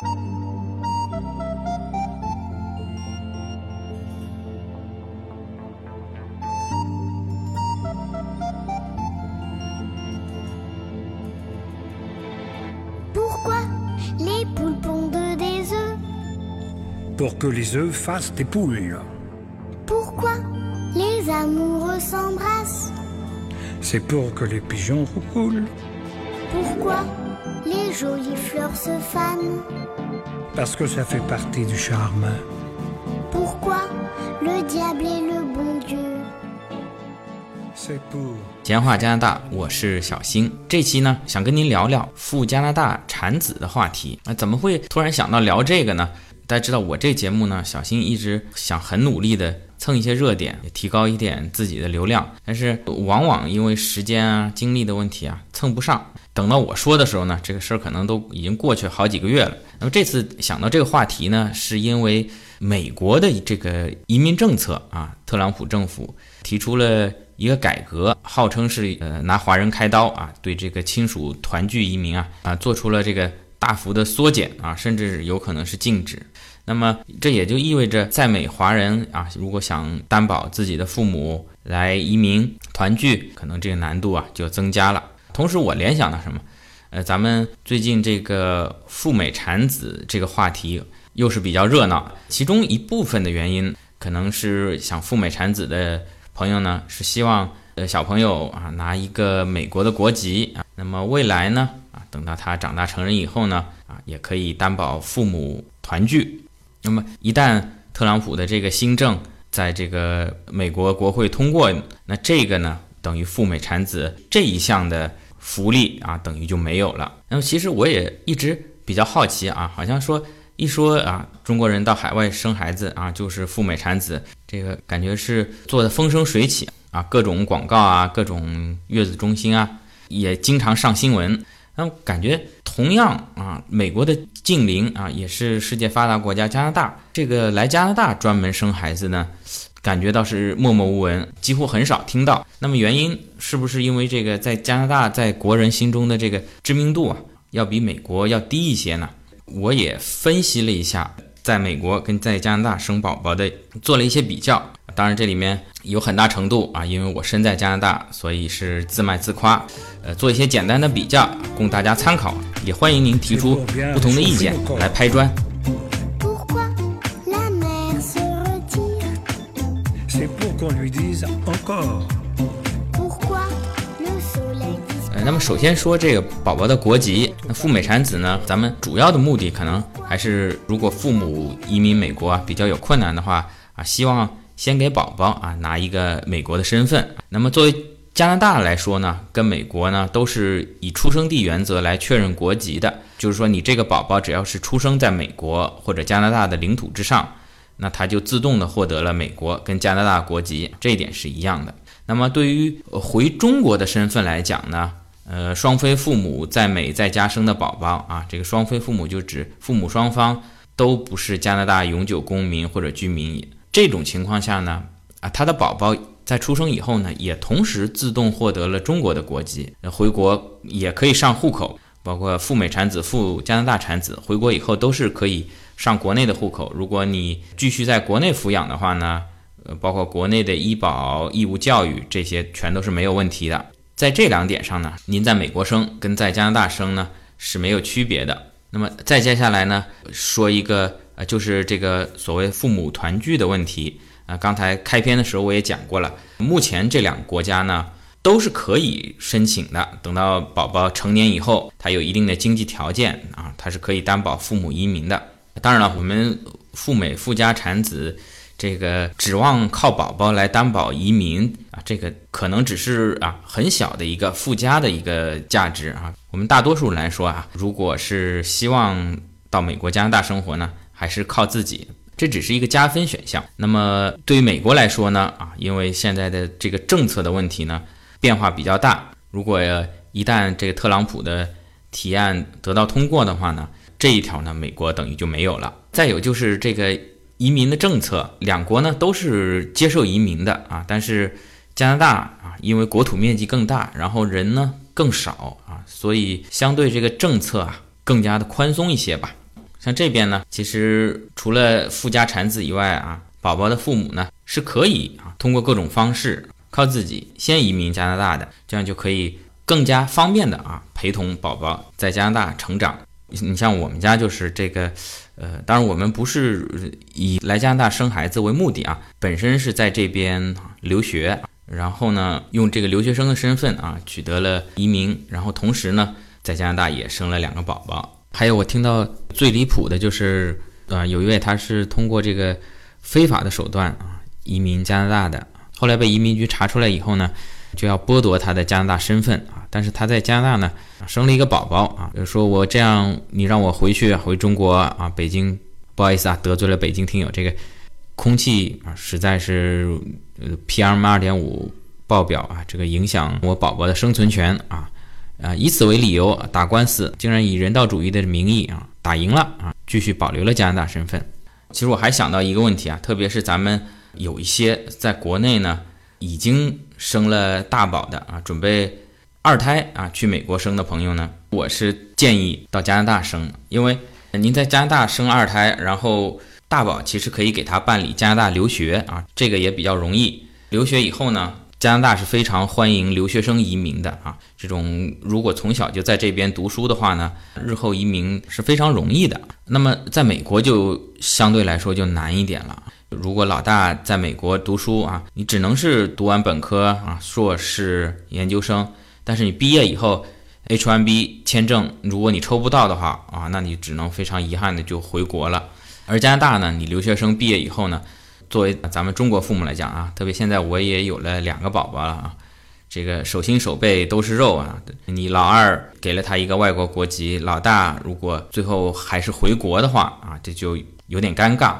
Pourquoi les poules pondent des œufs? Pour que les œufs fassent des poules. Pourquoi les amoureux s'embrassent? C'est pour que les pigeons roulent, Pourquoi les jolies fleurs se fanent parce que ça fait partie du charme. Pourquoi le diable est le bon Dieu C'est pour 闲话加拿大，我是小新。这期呢，想跟您聊聊赴加拿大产子的话题。啊，怎么会突然想到聊这个呢？大家知道我这节目呢，小新一直想很努力的蹭一些热点，也提高一点自己的流量，但是往往因为时间啊、精力的问题啊，蹭不上。等到我说的时候呢，这个事儿可能都已经过去好几个月了。那么这次想到这个话题呢，是因为美国的这个移民政策啊，特朗普政府提出了一个改革，号称是呃拿华人开刀啊，对这个亲属团聚移民啊啊做出了这个大幅的缩减啊，甚至有可能是禁止。那么这也就意味着，在美华人啊，如果想担保自己的父母来移民团聚，可能这个难度啊就增加了。同时，我联想到什么？呃，咱们最近这个赴美产子这个话题又是比较热闹，其中一部分的原因可能是想赴美产子的朋友呢，是希望呃小朋友啊拿一个美国的国籍啊，那么未来呢啊，等到他长大成人以后呢啊，也可以担保父母团聚。那么一旦特朗普的这个新政在这个美国国会通过，那这个呢等于赴美产子这一项的福利啊，等于就没有了。那么其实我也一直比较好奇啊，好像说一说啊，中国人到海外生孩子啊，就是赴美产子，这个感觉是做的风生水起啊，各种广告啊，各种月子中心啊，也经常上新闻。那感觉同样啊，美国的近邻啊，也是世界发达国家加拿大，这个来加拿大专门生孩子呢，感觉倒是默默无闻，几乎很少听到。那么原因是不是因为这个在加拿大在国人心中的这个知名度啊，要比美国要低一些呢？我也分析了一下，在美国跟在加拿大生宝宝的做了一些比较。当然，这里面有很大程度啊，因为我身在加拿大，所以是自卖自夸。呃，做一些简单的比较，供大家参考。也欢迎您提出不同的意见来拍砖。那么首先说这个宝宝的国籍，那赴美产子呢，咱们主要的目的可能还是，如果父母移民美国啊比较有困难的话啊，希望先给宝宝啊拿一个美国的身份。那么作为加拿大来说呢，跟美国呢都是以出生地原则来确认国籍的，就是说你这个宝宝只要是出生在美国或者加拿大的领土之上，那他就自动的获得了美国跟加拿大国籍，这一点是一样的。那么对于回中国的身份来讲呢，呃，双非父母在美在家生的宝宝啊，这个双非父母就指父母双方都不是加拿大永久公民或者居民，这种情况下呢，啊，他的宝宝在出生以后呢，也同时自动获得了中国的国籍，回国也可以上户口，包括赴美产子、赴加拿大产子，回国以后都是可以上国内的户口。如果你继续在国内抚养的话呢，呃，包括国内的医保、义务教育这些，全都是没有问题的。在这两点上呢，您在美国生跟在加拿大生呢是没有区别的。那么再接下来呢，说一个呃，就是这个所谓父母团聚的问题啊、刚才开篇的时候我也讲过了，目前这两个国家呢都是可以申请的。等到宝宝成年以后，他有一定的经济条件啊，他是可以担保父母移民的。当然了，我们赴美赴加产子。这个指望靠宝宝来担保移民啊，这个可能只是啊很小的一个附加的一个价值啊。我们大多数人来说啊，如果是希望到美国、加拿大生活呢，还是靠自己，这只是一个加分选项。那么对于美国来说呢，啊，因为现在的这个政策的问题呢，变化比较大。如果一旦这个特朗普的提案得到通过的话呢，这一条呢，美国等于就没有了。再有就是这个。移民的政策，两国呢都是接受移民的啊，但是加拿大啊，因为国土面积更大，然后人呢更少啊，所以相对这个政策啊更加的宽松一些吧。像这边呢，其实除了富家产子以外啊，宝宝的父母呢是可以啊通过各种方式靠自己先移民加拿大的，这样就可以更加方便的啊陪同宝宝在加拿大成长。你像我们家就是这个，呃，当然我们不是以来加拿大生孩子为目的啊，本身是在这边留学，然后呢用这个留学生的身份啊取得了移民，然后同时呢在加拿大也生了两个宝宝。还有我听到最离谱的就是，呃，有一位他是通过这个非法的手段啊移民加拿大的，后来被移民局查出来以后呢，就要剥夺他的加拿大身份啊。但是他在加拿大呢生了一个宝宝啊，就说我这样你让我回去回中国啊，北京不好意思啊，得罪了北京听友，这个空气啊实在是呃 PM 二点五爆表啊，这个影响我宝宝的生存权啊。啊，以此为理由打官司，竟然以人道主义的名义啊打赢了啊，继续保留了加拿大身份。其实我还想到一个问题啊，特别是咱们有一些在国内呢已经生了大宝的啊，准备二胎啊去美国生的朋友呢，我是建议到加拿大生，因为您在加拿大生二胎，然后大宝其实可以给他办理加拿大留学啊，这个也比较容易。留学以后呢。加拿大是非常欢迎留学生移民的啊，这种如果从小就在这边读书的话呢，日后移民是非常容易的。那么在美国就相对来说就难一点了。如果老大在美国读书啊，你只能是读完本科啊、硕士、研究生，但是你毕业以后，H1B 签证如果你抽不到的话啊，那你只能非常遗憾的就回国了。而加拿大呢，你留学生毕业以后呢？作为咱们中国父母来讲啊，特别现在我也有了两个宝宝了啊，这个手心手背都是肉啊。你老二给了他一个外国国籍，老大如果最后还是回国的话啊，这就有点尴尬。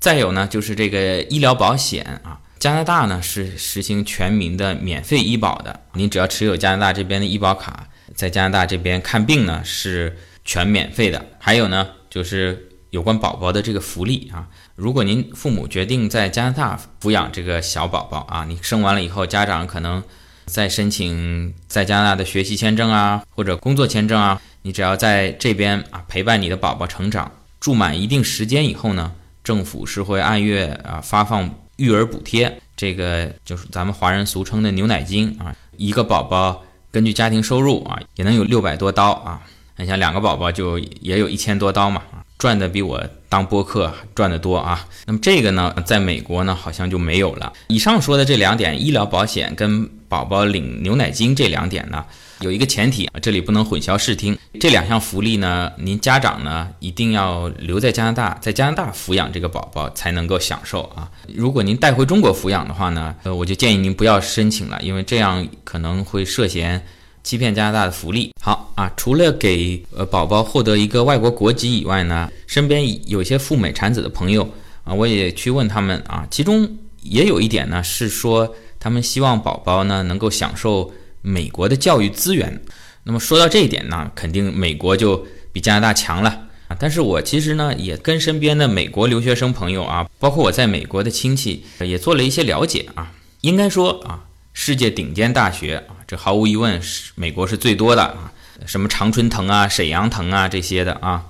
再有呢，就是这个医疗保险啊，加拿大呢是实行全民的免费医保的，您只要持有加拿大这边的医保卡，在加拿大这边看病呢是全免费的。还有呢，就是有关宝宝的这个福利啊。如果您父母决定在加拿大抚养这个小宝宝啊，你生完了以后，家长可能再申请在加拿大的学习签证啊，或者工作签证啊，你只要在这边啊陪伴你的宝宝成长，住满一定时间以后呢，政府是会按月啊发放育儿补贴，这个就是咱们华人俗称的牛奶金啊，一个宝宝根据家庭收入啊，也能有六百多刀啊，你像两个宝宝就也有一千多刀嘛。赚的比我当播客赚的多啊！那么这个呢，在美国呢，好像就没有了。以上说的这两点，医疗保险跟宝宝领牛奶金这两点呢，有一个前提啊，这里不能混淆视听。这两项福利呢，您家长呢一定要留在加拿大，在加拿大抚养这个宝宝才能够享受啊。如果您带回中国抚养的话呢，呃，我就建议您不要申请了，因为这样可能会涉嫌。欺骗加拿大的福利，好啊！除了给呃宝宝获得一个外国国籍以外呢，身边有些赴美产子的朋友啊，我也去问他们啊，其中也有一点呢是说，他们希望宝宝呢能够享受美国的教育资源。那么说到这一点呢，肯定美国就比加拿大强了啊！但是我其实呢也跟身边的美国留学生朋友啊，包括我在美国的亲戚也做了一些了解啊，应该说啊。世界顶尖大学啊，这毫无疑问是美国是最多的啊，什么常春藤啊、沈阳藤啊这些的啊，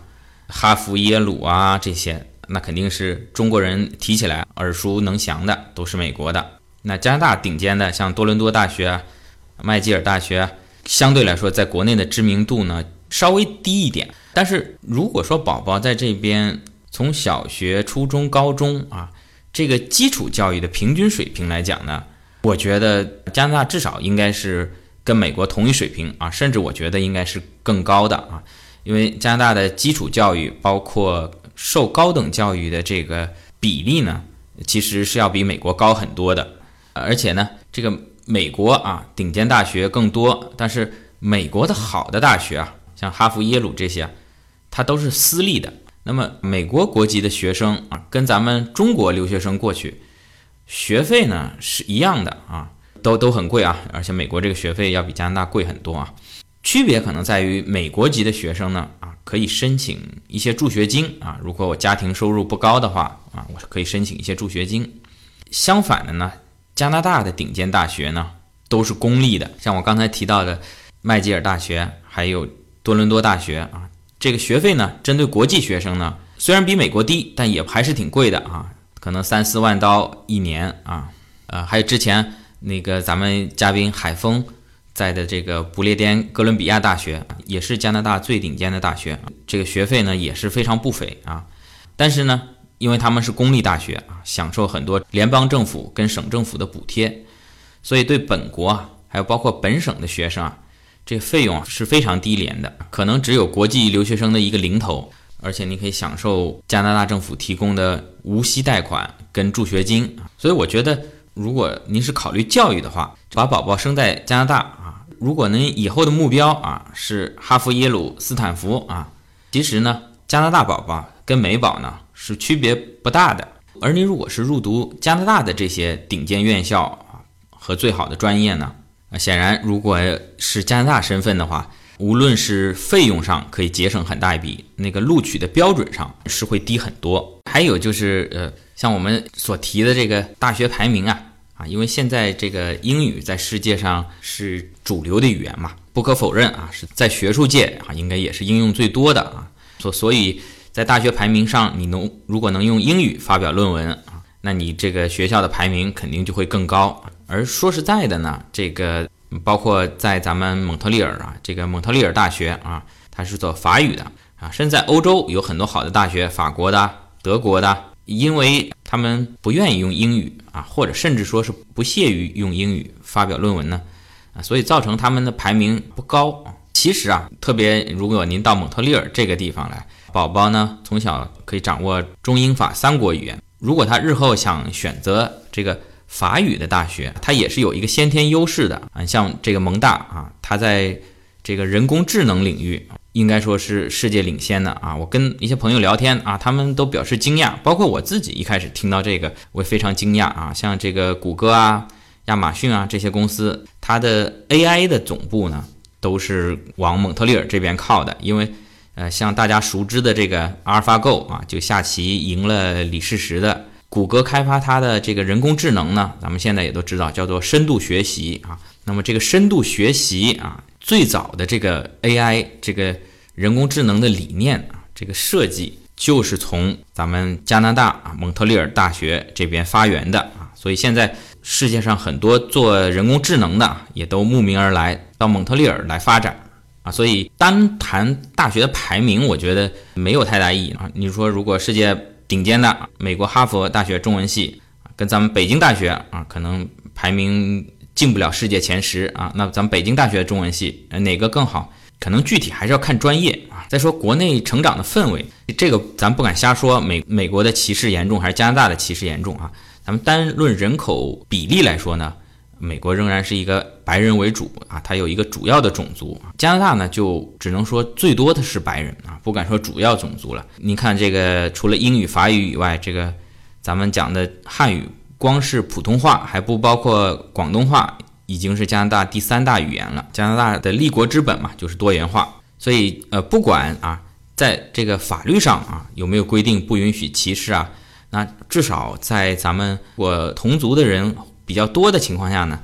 哈佛、耶鲁啊这些，那肯定是中国人提起来耳熟能详的，都是美国的。那加拿大顶尖的，像多伦多大学、麦吉尔大学，相对来说在国内的知名度呢稍微低一点。但是如果说宝宝在这边从小学、初中、高中啊，这个基础教育的平均水平来讲呢？我觉得加拿大至少应该是跟美国同一水平啊，甚至我觉得应该是更高的啊，因为加拿大的基础教育包括受高等教育的这个比例呢，其实是要比美国高很多的，而且呢，这个美国啊顶尖大学更多，但是美国的好的大学啊，像哈佛、耶鲁这些，它都是私立的。那么美国国籍的学生啊，跟咱们中国留学生过去。学费呢是一样的啊，都都很贵啊，而且美国这个学费要比加拿大贵很多啊。区别可能在于美国籍的学生呢啊，可以申请一些助学金啊。如果我家庭收入不高的话啊，我是可以申请一些助学金。相反的呢，加拿大的顶尖大学呢都是公立的，像我刚才提到的麦吉尔大学，还有多伦多大学啊，这个学费呢，针对国际学生呢，虽然比美国低，但也还是挺贵的啊，可能三四万刀一年啊。呃，还有之前那个咱们嘉宾海峰在的这个不列颠哥伦比亚大学，也是加拿大最顶尖的大学，这个学费呢也是非常不菲啊。但是呢，因为他们是公立大学啊，享受很多联邦政府跟省政府的补贴，所以对本国啊，还有包括本省的学生啊。这费用是非常低廉的，可能只有国际留学生的一个零头，而且你可以享受加拿大政府提供的无息贷款跟助学金所以我觉得，如果您是考虑教育的话，把宝宝生在加拿大啊，如果您以后的目标啊是哈佛、耶鲁、斯坦福啊，其实呢，加拿大宝宝跟美宝呢是区别不大的。而您如果是入读加拿大的这些顶尖院校啊和最好的专业呢？啊，显然，如果是加拿大身份的话，无论是费用上可以节省很大一笔，那个录取的标准上是会低很多。还有就是，呃，像我们所提的这个大学排名啊，啊，因为现在这个英语在世界上是主流的语言嘛，不可否认啊，是在学术界啊，应该也是应用最多的啊。所所以，在大学排名上，你能如果能用英语发表论文啊，那你这个学校的排名肯定就会更高。而说实在的呢，这个包括在咱们蒙特利尔啊，这个蒙特利尔大学啊，它是做法语的啊，甚至在欧洲有很多好的大学，法国的、德国的，因为他们不愿意用英语啊，或者甚至说是不屑于用英语发表论文呢，啊，所以造成他们的排名不高。其实啊，特别如果您到蒙特利尔这个地方来，宝宝呢从小可以掌握中英法三国语言，如果他日后想选择这个。法语的大学，它也是有一个先天优势的啊，像这个蒙大啊，它在这个人工智能领域应该说是世界领先的啊。我跟一些朋友聊天啊，他们都表示惊讶，包括我自己一开始听到这个，我也非常惊讶啊。像这个谷歌啊、亚马逊啊这些公司，它的 AI 的总部呢，都是往蒙特利尔这边靠的，因为呃，像大家熟知的这个阿尔法 Go 啊，就下棋赢了李世石的。谷歌开发它的这个人工智能呢，咱们现在也都知道叫做深度学习啊。那么这个深度学习啊，最早的这个 AI 这个人工智能的理念啊，这个设计就是从咱们加拿大啊蒙特利尔大学这边发源的啊。所以现在世界上很多做人工智能的也都慕名而来到蒙特利尔来发展啊。所以单谈大学的排名，我觉得没有太大意义啊。你说如果世界顶尖的美国哈佛大学中文系跟咱们北京大学啊，可能排名进不了世界前十啊。那咱们北京大学中文系哪个更好？可能具体还是要看专业啊。再说国内成长的氛围，这个咱不敢瞎说。美美国的歧视严重还是加拿大的歧视严重啊？咱们单论人口比例来说呢？美国仍然是一个白人为主啊，它有一个主要的种族。加拿大呢，就只能说最多的是白人啊，不敢说主要种族了。你看这个，除了英语、法语以外，这个咱们讲的汉语，光是普通话还不包括广东话，已经是加拿大第三大语言了。加拿大的立国之本嘛，就是多元化。所以呃，不管啊，在这个法律上啊，有没有规定不允许歧视啊，那至少在咱们我同族的人。比较多的情况下呢，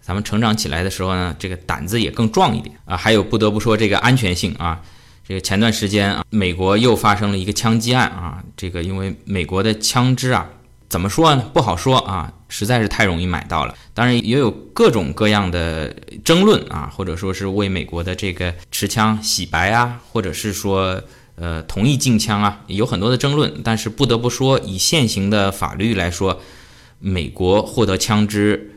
咱们成长起来的时候呢，这个胆子也更壮一点啊。还有不得不说这个安全性啊，这个前段时间啊，美国又发生了一个枪击案啊。这个因为美国的枪支啊，怎么说呢？不好说啊，实在是太容易买到了。当然也有各种各样的争论啊，或者说是为美国的这个持枪洗白啊，或者是说呃同意禁枪啊，有很多的争论。但是不得不说，以现行的法律来说。美国获得枪支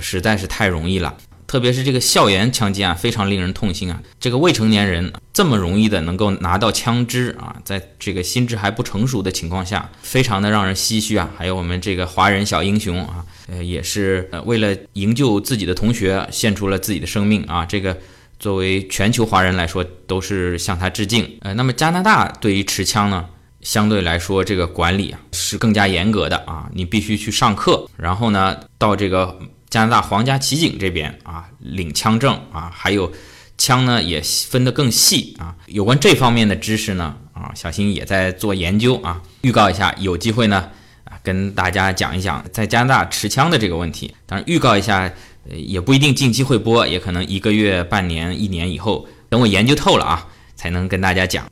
实在是太容易了，特别是这个校园枪击案非常令人痛心啊！这个未成年人这么容易的能够拿到枪支啊，在这个心智还不成熟的情况下，非常的让人唏嘘啊！还有我们这个华人小英雄啊，呃，也是呃为了营救自己的同学，献出了自己的生命啊！这个作为全球华人来说，都是向他致敬。呃，那么加拿大对于持枪呢？相对来说，这个管理啊是更加严格的啊，你必须去上课，然后呢，到这个加拿大皇家骑警这边啊领枪证啊，还有枪呢也分得更细啊。有关这方面的知识呢啊，小新也在做研究啊。预告一下，有机会呢啊跟大家讲一讲在加拿大持枪的这个问题。当然，预告一下，也不一定近期会播，也可能一个月、半年、一年以后，等我研究透了啊，才能跟大家讲。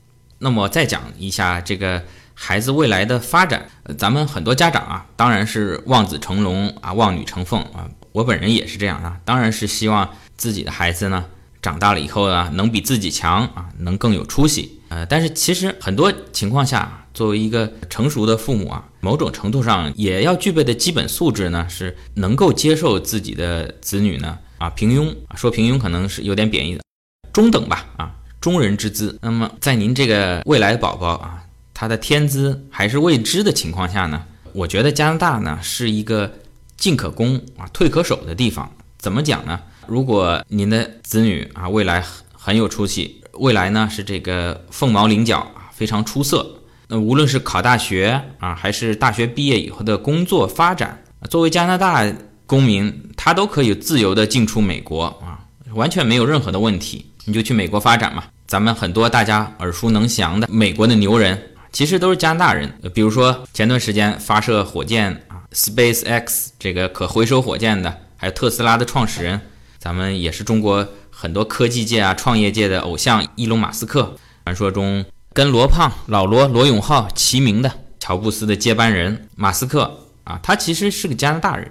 那么再讲一下这个孩子未来的发展，咱们很多家长啊，当然是望子成龙啊，望女成凤啊。我本人也是这样啊，当然是希望自己的孩子呢长大了以后呢，能比自己强啊，能更有出息。呃，但是其实很多情况下，作为一个成熟的父母啊，某种程度上也要具备的基本素质呢，是能够接受自己的子女呢啊平庸啊，说平庸可能是有点贬义的，中等吧啊，中人之资。那么在您这个未来宝宝啊，他的天资还是未知的情况下呢，我觉得加拿大呢是一个。进可攻啊，退可守的地方，怎么讲呢？如果您的子女啊未来很很有出息，未来呢是这个凤毛麟角啊，非常出色。那无论是考大学啊，还是大学毕业以后的工作发展，作为加拿大公民，他都可以自由的进出美国啊，完全没有任何的问题。你就去美国发展嘛。咱们很多大家耳熟能详的美国的牛人，其实都是加拿大人。比如说前段时间发射火箭啊。Space X 这个可回收火箭的，还有特斯拉的创始人，咱们也是中国很多科技界啊、创业界的偶像伊隆马斯克，传说中跟罗胖、老罗、罗永浩齐名的乔布斯的接班人马斯克啊，他其实是个加拿大人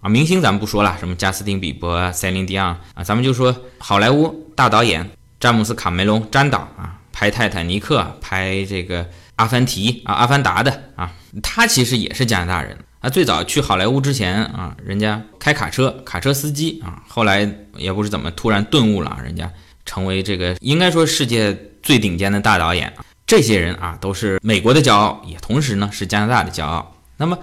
啊。明星咱们不说了，什么加斯汀比伯、塞琳迪昂啊，咱们就说好莱坞大导演詹姆斯卡梅隆詹导啊，拍泰坦尼克、拍这个阿凡提啊、阿凡达的啊，他其实也是加拿大人。啊，最早去好莱坞之前啊，人家开卡车，卡车司机啊，后来也不知怎么突然顿悟了，人家成为这个应该说世界最顶尖的大导演。这些人啊，都是美国的骄傲，也同时呢是加拿大的骄傲。那么，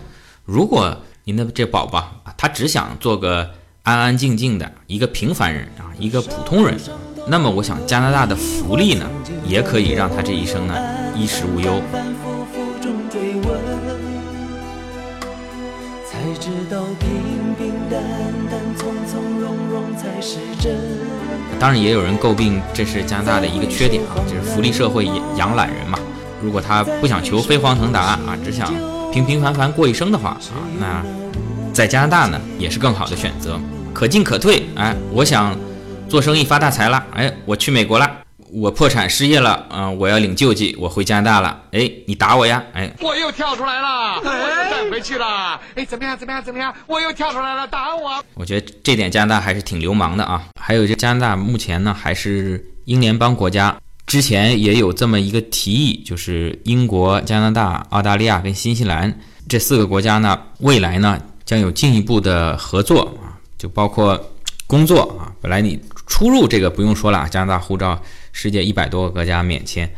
如果您的这宝宝啊，他只想做个安安静静的一个平凡人啊，一个普通人，那么我想加拿大的福利呢，也可以让他这一生呢衣食无忧。知道平平淡淡、从从容容才是真。当然，也有人诟病这是加拿大的一个缺点啊，就是福利社会养懒人嘛。如果他不想求飞黄腾达啊，只想平平凡凡过一生的话啊，那在加拿大呢也是更好的选择，可进可退。哎，我想做生意发大财了，哎，我去美国了。我破产失业了，嗯，我要领救济，我回加拿大了。哎，你打我呀？哎，我又跳出来了，我又再回去了。哎，怎么样？怎么样？怎么样？我又跳出来了，打我！我觉得这点加拿大还是挺流氓的啊。还有，这加拿大目前呢还是英联邦国家，之前也有这么一个提议，就是英国、加拿大、澳大利亚跟新西兰这四个国家呢，未来呢将有进一步的合作啊，就包括工作啊。本来你出入这个不用说了，加拿大护照。世界一百多个国家免签，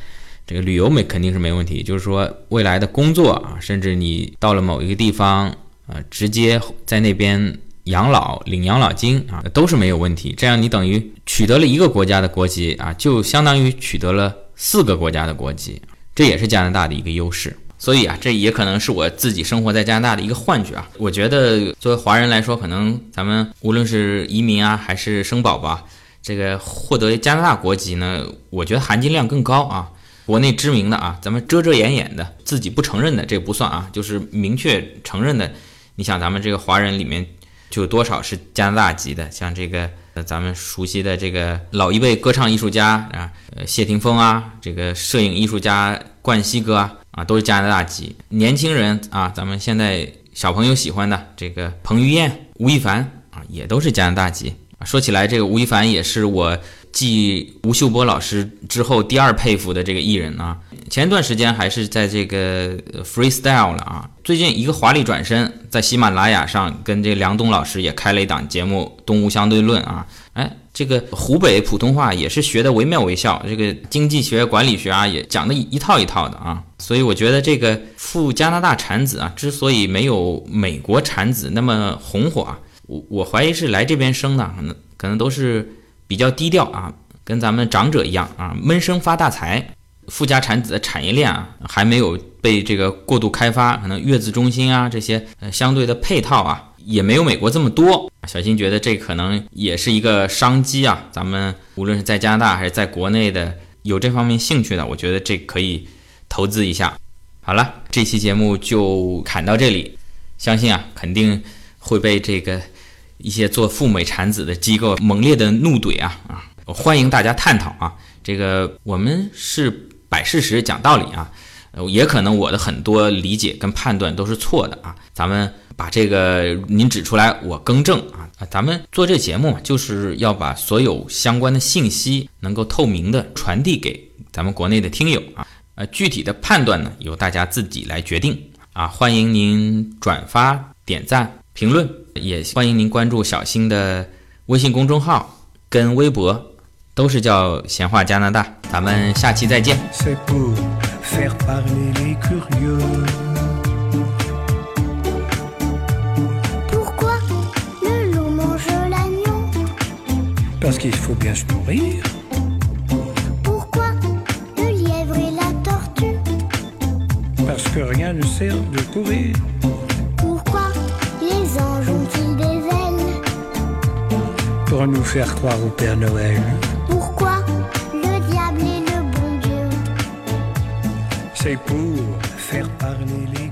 这个旅游没肯定是没问题。就是说，未来的工作啊，甚至你到了某一个地方啊，直接在那边养老领养老金啊，都是没有问题。这样你等于取得了一个国家的国籍啊，就相当于取得了四个国家的国籍，这也是加拿大的一个优势。所以啊，这也可能是我自己生活在加拿大的一个幻觉啊。我觉得作为华人来说，可能咱们无论是移民啊，还是生宝宝。这个获得加拿大国籍呢，我觉得含金量更高啊。国内知名的啊，咱们遮遮掩掩的，自己不承认的这不算啊，就是明确承认的。你想咱们这个华人里面就有多少是加拿大籍的？像这个呃咱们熟悉的这个老一辈歌唱艺术家啊，呃谢霆锋啊，这个摄影艺术家冠希哥啊，啊都是加拿大籍。年轻人啊，咱们现在小朋友喜欢的这个彭于晏、吴亦凡啊，也都是加拿大籍。说起来，这个吴亦凡也是我继吴秀波老师之后第二佩服的这个艺人啊。前一段时间还是在这个 freestyle 了啊。最近一个华丽转身，在喜马拉雅上跟这梁冬老师也开了一档节目《东吴相对论》啊。哎，这个湖北普通话也是学的惟妙惟肖，这个经济学、管理学啊也讲的一套一套的啊。所以我觉得这个赴加拿大产子啊，之所以没有美国产子那么红火啊。我我怀疑是来这边生的，可能可能都是比较低调啊，跟咱们长者一样啊，闷声发大财。富家产子的产业链啊，还没有被这个过度开发，可能月子中心啊这些呃相对的配套啊，也没有美国这么多。小新觉得这可能也是一个商机啊，咱们无论是在加拿大还是在国内的有这方面兴趣的，我觉得这可以投资一下。好了，这期节目就侃到这里，相信啊肯定会被这个。一些做赴美产子的机构猛烈的怒怼啊啊！欢迎大家探讨啊！这个我们是摆事实、讲道理啊。也可能我的很多理解跟判断都是错的啊。咱们把这个您指出来，我更正啊。咱们做这节目就是要把所有相关的信息能够透明的传递给咱们国内的听友啊。呃，具体的判断呢，由大家自己来决定啊。欢迎您转发、点赞、评论，也欢迎您关注小新的微信公众号跟微博。都是叫闲话加拿大，咱们下期再见。C'est pour faire parler les curieux. Pourquoi le loup mange l'agneau Parce qu'il faut bien se nourrir. Pourquoi le lièvre et la tortue Parce que rien ne sert de courir. Pour nous faire croire au Père Noël. Pourquoi le diable est le bon Dieu? C'est pour faire parler les.